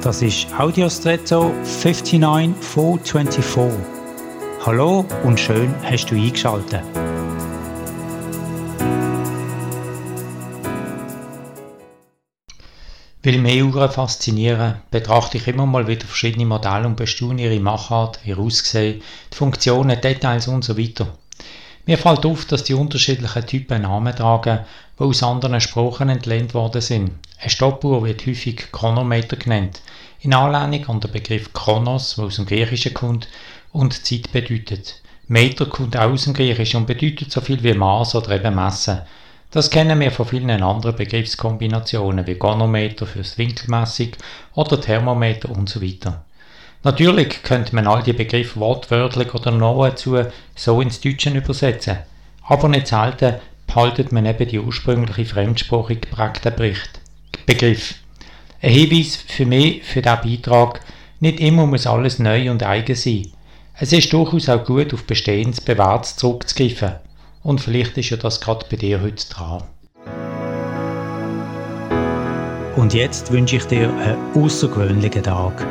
Das ist Audiostretto 59424. Hallo und schön hast du eingeschaltet. Weil mich Uhren faszinieren, betrachte ich immer mal wieder verschiedene Modelle und bestaune ihre Machart, ihr Aussehen, die Funktionen, Details und so weiter. Mir fällt auf, dass die unterschiedlichen Typen Namen tragen, die aus anderen Sprachen entlehnt worden sind. Eine Stoppuhr wird häufig Chronometer genannt, in Anlehnung an den Begriff Chronos, der aus dem Griechischen kommt und Zeit bedeutet. Meter kommt auch aus dem Griechischen und bedeutet so viel wie Maß oder eben Messen. Das kennen wir von vielen anderen Begriffskombinationen wie Gonometer fürs Winkelmessung oder Thermometer und so weiter. Natürlich könnte man all die Begriffe wortwörtlich oder nahezu so ins Deutsche übersetzen, aber nicht selten behaltet man eben die ursprüngliche fremdsprachig geprägten Begriff. Ein Hinweis für mich für diesen Beitrag, nicht immer muss alles neu und eigen sein. Es ist durchaus auch gut, auf Bestehendes Bewährtes zurückzugreifen. Und vielleicht ist ja das gerade bei dir heute dran. Und jetzt wünsche ich dir einen außergewöhnlichen Tag.